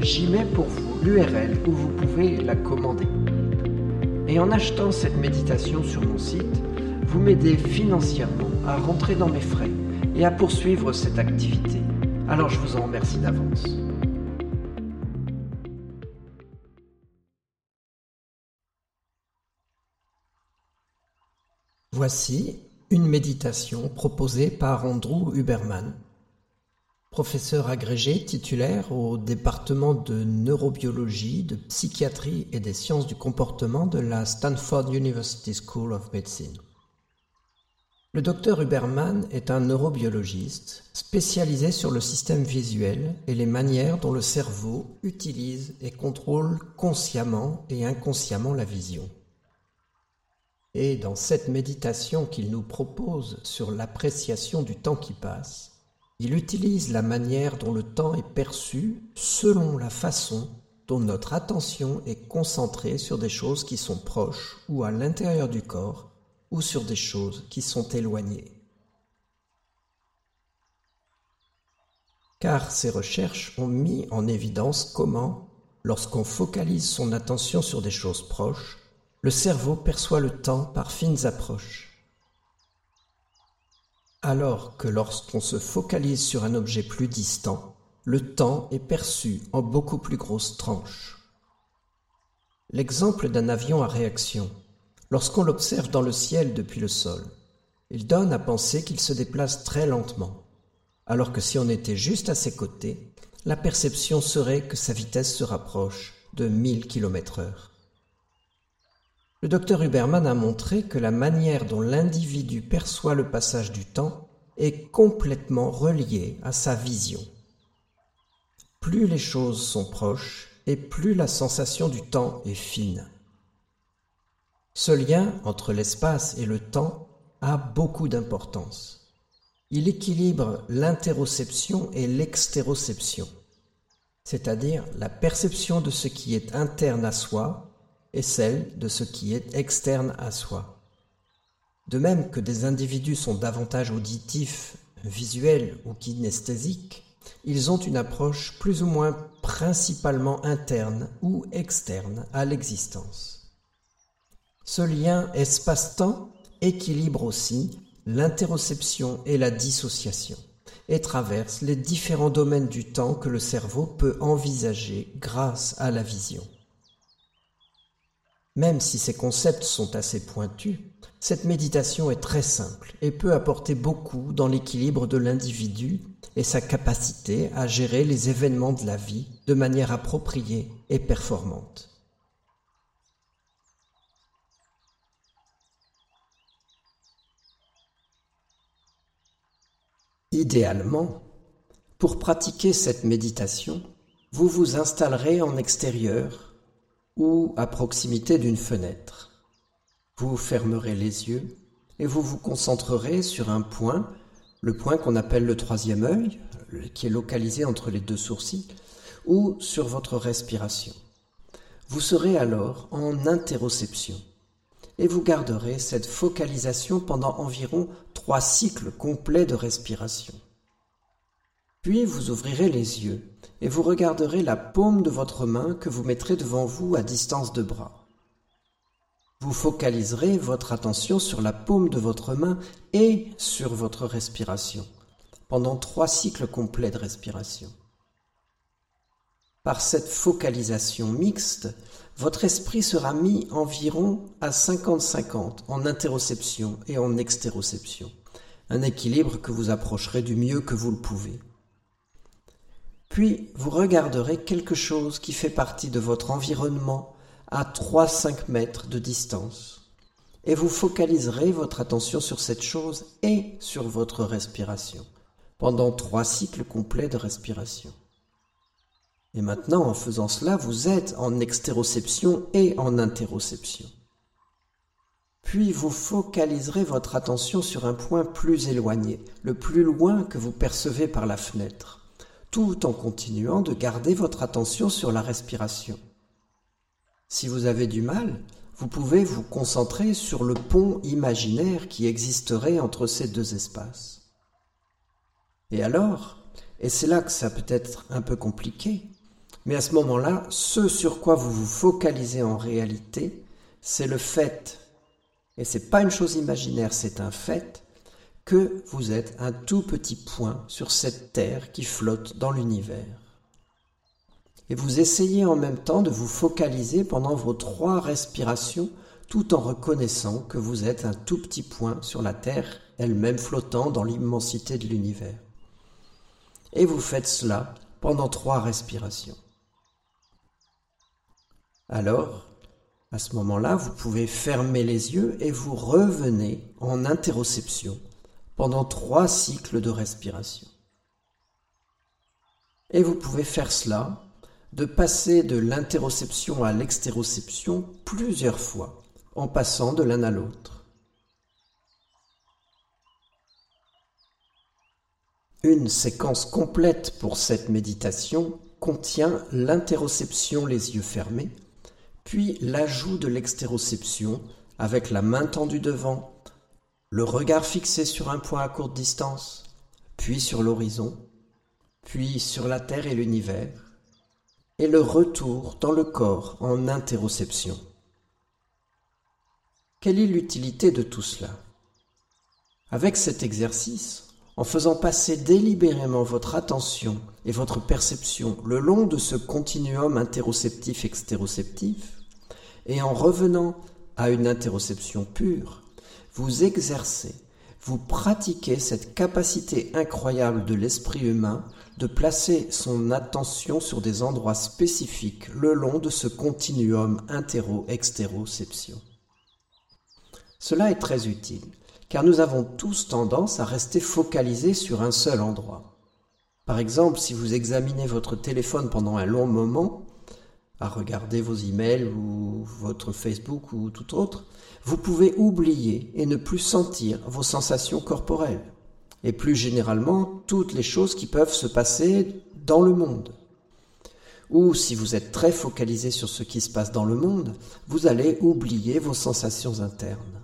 j'y mets pour vous l'URL où vous pouvez la commander. Et en achetant cette méditation sur mon site, vous m'aidez financièrement à rentrer dans mes frais et à poursuivre cette activité. Alors je vous en remercie d'avance. Voici une méditation proposée par Andrew Huberman, professeur agrégé titulaire au département de neurobiologie, de psychiatrie et des sciences du comportement de la Stanford University School of Medicine. Le docteur Huberman est un neurobiologiste spécialisé sur le système visuel et les manières dont le cerveau utilise et contrôle consciemment et inconsciemment la vision. Et dans cette méditation qu'il nous propose sur l'appréciation du temps qui passe, il utilise la manière dont le temps est perçu selon la façon dont notre attention est concentrée sur des choses qui sont proches ou à l'intérieur du corps ou sur des choses qui sont éloignées. Car ces recherches ont mis en évidence comment, lorsqu'on focalise son attention sur des choses proches, le cerveau perçoit le temps par fines approches. Alors que lorsqu'on se focalise sur un objet plus distant, le temps est perçu en beaucoup plus grosses tranches. L'exemple d'un avion à réaction, lorsqu'on l'observe dans le ciel depuis le sol, il donne à penser qu'il se déplace très lentement, alors que si on était juste à ses côtés, la perception serait que sa vitesse se rapproche de 1000 km heure. Le docteur Huberman a montré que la manière dont l'individu perçoit le passage du temps est complètement reliée à sa vision. Plus les choses sont proches et plus la sensation du temps est fine. Ce lien entre l'espace et le temps a beaucoup d'importance. Il équilibre l'interoception et l'extéroception, c'est-à-dire la perception de ce qui est interne à soi et celle de ce qui est externe à soi. De même que des individus sont davantage auditifs, visuels ou kinesthésiques, ils ont une approche plus ou moins principalement interne ou externe à l'existence. Ce lien espace-temps équilibre aussi l'interoception et la dissociation et traverse les différents domaines du temps que le cerveau peut envisager grâce à la vision. Même si ces concepts sont assez pointus, cette méditation est très simple et peut apporter beaucoup dans l'équilibre de l'individu et sa capacité à gérer les événements de la vie de manière appropriée et performante. Idéalement, pour pratiquer cette méditation, vous vous installerez en extérieur ou à proximité d'une fenêtre. Vous fermerez les yeux et vous vous concentrerez sur un point, le point qu'on appelle le troisième œil, qui est localisé entre les deux sourcils, ou sur votre respiration. Vous serez alors en interoception et vous garderez cette focalisation pendant environ trois cycles complets de respiration. Puis vous ouvrirez les yeux et vous regarderez la paume de votre main que vous mettrez devant vous à distance de bras. Vous focaliserez votre attention sur la paume de votre main et sur votre respiration pendant trois cycles complets de respiration. Par cette focalisation mixte, votre esprit sera mis environ à 50-50 en interoception et en extéroception, un équilibre que vous approcherez du mieux que vous le pouvez. Puis vous regarderez quelque chose qui fait partie de votre environnement à 3-5 mètres de distance, et vous focaliserez votre attention sur cette chose et sur votre respiration, pendant trois cycles complets de respiration. Et maintenant, en faisant cela, vous êtes en extéroception et en interoception. Puis vous focaliserez votre attention sur un point plus éloigné, le plus loin que vous percevez par la fenêtre, tout en continuant de garder votre attention sur la respiration. Si vous avez du mal, vous pouvez vous concentrer sur le pont imaginaire qui existerait entre ces deux espaces. Et alors, et c'est là que ça peut être un peu compliqué, mais à ce moment-là, ce sur quoi vous vous focalisez en réalité, c'est le fait, et c'est pas une chose imaginaire, c'est un fait, que vous êtes un tout petit point sur cette terre qui flotte dans l'univers. Et vous essayez en même temps de vous focaliser pendant vos trois respirations tout en reconnaissant que vous êtes un tout petit point sur la Terre elle-même flottant dans l'immensité de l'univers. Et vous faites cela pendant trois respirations. Alors, à ce moment-là, vous pouvez fermer les yeux et vous revenez en interoception pendant trois cycles de respiration. Et vous pouvez faire cela de passer de l'interoception à l'extéroception plusieurs fois en passant de l'un à l'autre. Une séquence complète pour cette méditation contient l'interoception les yeux fermés, puis l'ajout de l'extéroception avec la main tendue devant, le regard fixé sur un point à courte distance, puis sur l'horizon, puis sur la Terre et l'univers, et le retour dans le corps en interoception. Quelle est l'utilité de tout cela? Avec cet exercice, en faisant passer délibérément votre attention et votre perception le long de ce continuum interoceptif-extéroceptif, et en revenant à une interoception pure, vous exercez, vous pratiquez cette capacité incroyable de l'esprit humain de placer son attention sur des endroits spécifiques le long de ce continuum intéro-extéroception. Cela est très utile, car nous avons tous tendance à rester focalisés sur un seul endroit. Par exemple, si vous examinez votre téléphone pendant un long moment, à regarder vos emails ou votre Facebook ou tout autre, vous pouvez oublier et ne plus sentir vos sensations corporelles et plus généralement toutes les choses qui peuvent se passer dans le monde. Ou si vous êtes très focalisé sur ce qui se passe dans le monde, vous allez oublier vos sensations internes.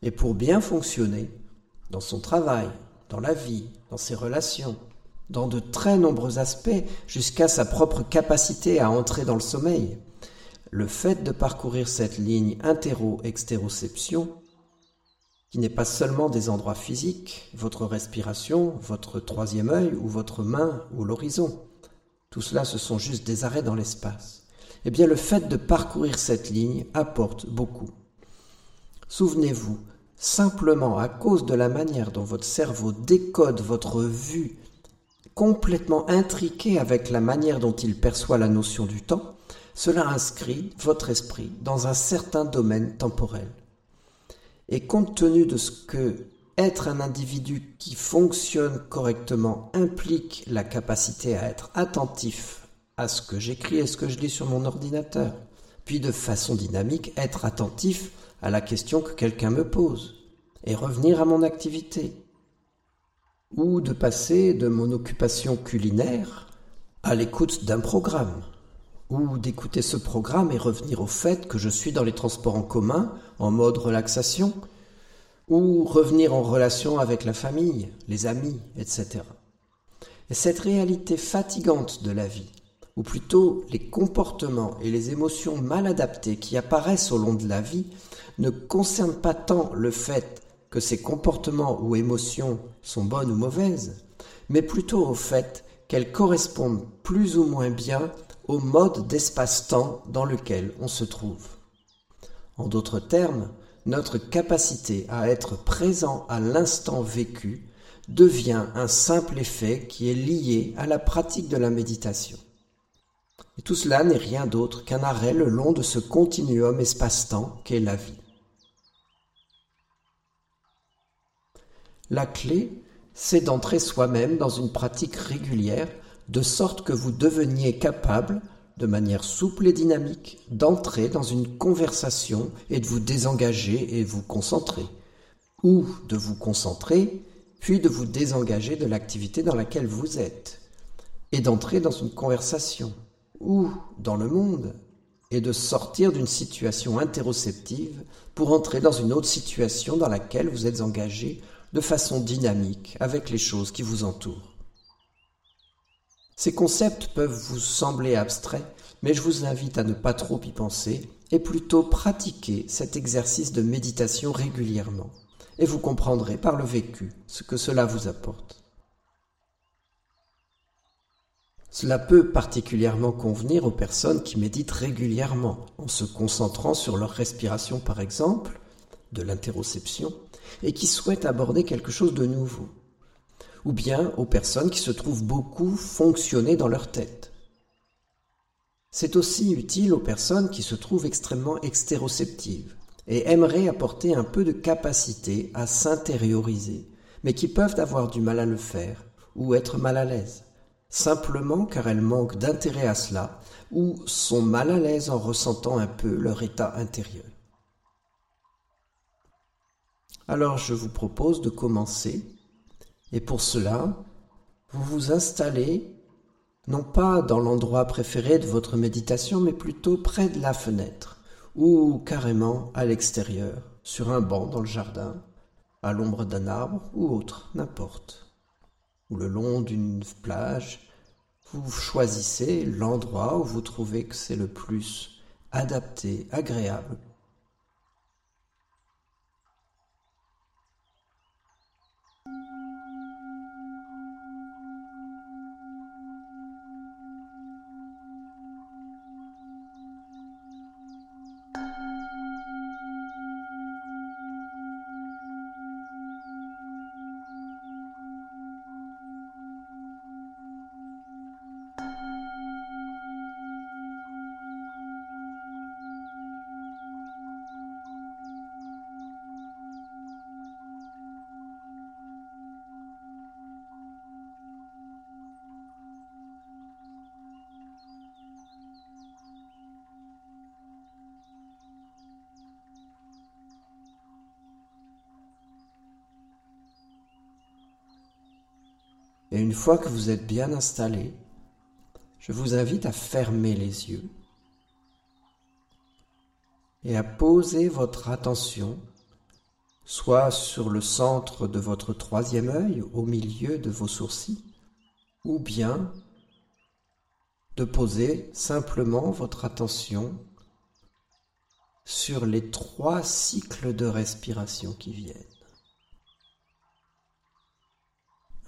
Et pour bien fonctionner, dans son travail, dans la vie, dans ses relations, dans de très nombreux aspects, jusqu'à sa propre capacité à entrer dans le sommeil. Le fait de parcourir cette ligne intéro-extéroception, qui n'est pas seulement des endroits physiques, votre respiration, votre troisième œil ou votre main ou l'horizon, tout cela ce sont juste des arrêts dans l'espace. Eh bien le fait de parcourir cette ligne apporte beaucoup. Souvenez-vous, simplement à cause de la manière dont votre cerveau décode votre vue complètement intriqué avec la manière dont il perçoit la notion du temps, cela inscrit votre esprit dans un certain domaine temporel. Et compte tenu de ce que être un individu qui fonctionne correctement implique la capacité à être attentif à ce que j'écris et ce que je lis sur mon ordinateur, puis de façon dynamique être attentif à la question que quelqu'un me pose, et revenir à mon activité, ou de passer de mon occupation culinaire à l'écoute d'un programme, ou d'écouter ce programme et revenir au fait que je suis dans les transports en commun en mode relaxation, ou revenir en relation avec la famille, les amis, etc. Et cette réalité fatigante de la vie, ou plutôt les comportements et les émotions mal adaptées qui apparaissent au long de la vie, ne concernent pas tant le fait que ces comportements ou émotions sont bonnes ou mauvaises, mais plutôt au fait qu'elles correspondent plus ou moins bien au mode d'espace-temps dans lequel on se trouve. En d'autres termes, notre capacité à être présent à l'instant vécu devient un simple effet qui est lié à la pratique de la méditation. Tout cela n'est rien d'autre qu'un arrêt le long de ce continuum espace-temps qu'est la vie. La clé, c'est d'entrer soi-même dans une pratique régulière de sorte que vous deveniez capable, de manière souple et dynamique, d'entrer dans une conversation et de vous désengager et vous concentrer, ou de vous concentrer, puis de vous désengager de l'activité dans laquelle vous êtes, et d'entrer dans une conversation, ou dans le monde, et de sortir d'une situation interoceptive pour entrer dans une autre situation dans laquelle vous êtes engagé de façon dynamique avec les choses qui vous entourent. Ces concepts peuvent vous sembler abstraits, mais je vous invite à ne pas trop y penser et plutôt pratiquer cet exercice de méditation régulièrement, et vous comprendrez par le vécu ce que cela vous apporte. Cela peut particulièrement convenir aux personnes qui méditent régulièrement, en se concentrant sur leur respiration par exemple, de l'interoception, et qui souhaitent aborder quelque chose de nouveau ou bien aux personnes qui se trouvent beaucoup fonctionner dans leur tête. C'est aussi utile aux personnes qui se trouvent extrêmement extéroceptives et aimeraient apporter un peu de capacité à s'intérioriser, mais qui peuvent avoir du mal à le faire ou être mal à l'aise, simplement car elles manquent d'intérêt à cela ou sont mal à l'aise en ressentant un peu leur état intérieur. Alors je vous propose de commencer et pour cela, vous vous installez non pas dans l'endroit préféré de votre méditation, mais plutôt près de la fenêtre, ou carrément à l'extérieur, sur un banc dans le jardin, à l'ombre d'un arbre ou autre, n'importe. Ou le long d'une plage, vous choisissez l'endroit où vous trouvez que c'est le plus adapté, agréable Et une fois que vous êtes bien installé, je vous invite à fermer les yeux et à poser votre attention soit sur le centre de votre troisième œil, au milieu de vos sourcils, ou bien de poser simplement votre attention sur les trois cycles de respiration qui viennent.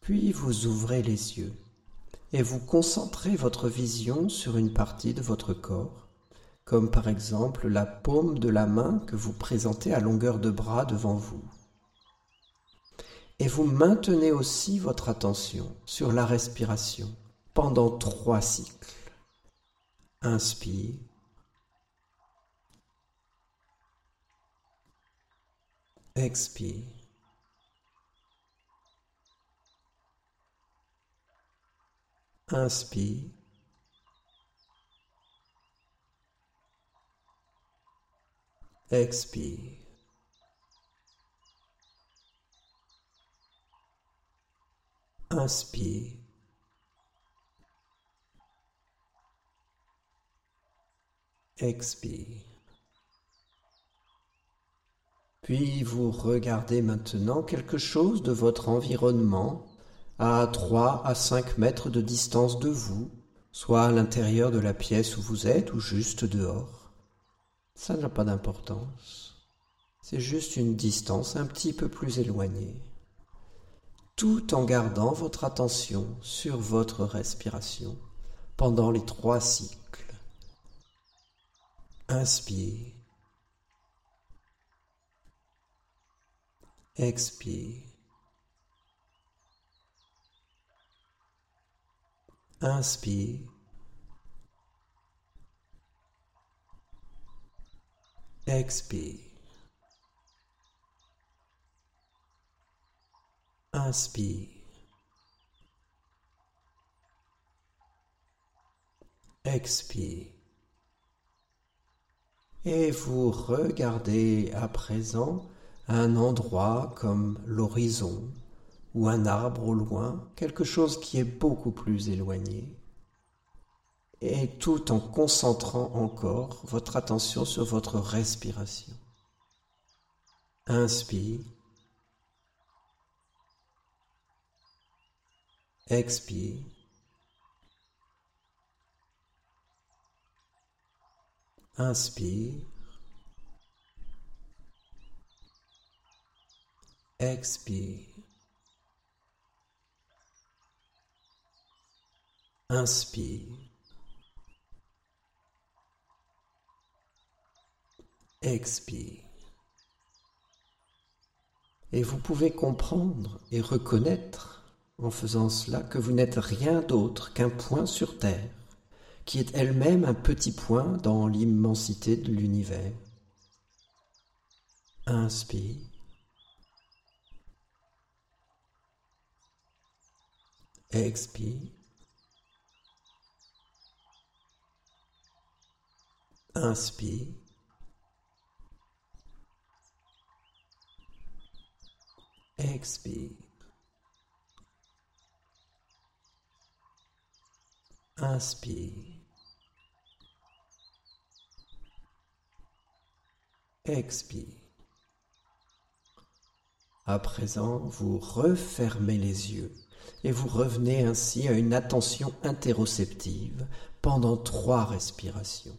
Puis vous ouvrez les yeux et vous concentrez votre vision sur une partie de votre corps, comme par exemple la paume de la main que vous présentez à longueur de bras devant vous. Et vous maintenez aussi votre attention sur la respiration pendant trois cycles. Inspire. Expire. Inspire. Expire. Inspire. Expire. Puis vous regardez maintenant quelque chose de votre environnement à 3 à 5 mètres de distance de vous, soit à l'intérieur de la pièce où vous êtes ou juste dehors. Ça n'a pas d'importance. C'est juste une distance un petit peu plus éloignée tout en gardant votre attention sur votre respiration pendant les trois cycles. Inspire. Expire. Inspire. Expire. Inspire. Expire. Et vous regardez à présent un endroit comme l'horizon ou un arbre au loin, quelque chose qui est beaucoup plus éloigné, et tout en concentrant encore votre attention sur votre respiration. Inspire. Expire. Inspire. Expire. Inspire. Expire. Et vous pouvez comprendre et reconnaître en faisant cela que vous n'êtes rien d'autre qu'un point sur Terre, qui est elle-même un petit point dans l'immensité de l'univers. Inspire. Expire. Inspire. Expire. Inspire. Expire. À présent, vous refermez les yeux et vous revenez ainsi à une attention interoceptive pendant trois respirations.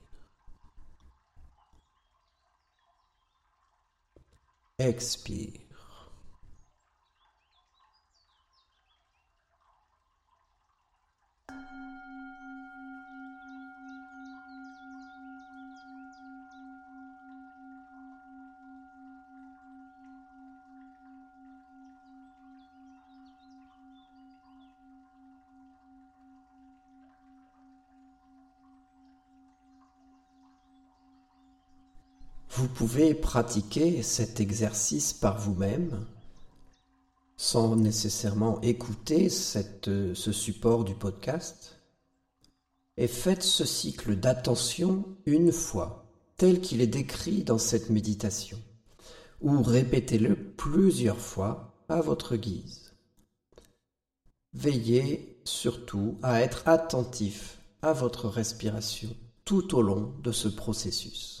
Expire. Vous pouvez pratiquer cet exercice par vous-même sans nécessairement écouter ce support du podcast? Et faites ce cycle d'attention une fois, tel qu'il est décrit dans cette méditation, ou répétez-le plusieurs fois à votre guise. Veillez surtout à être attentif à votre respiration tout au long de ce processus.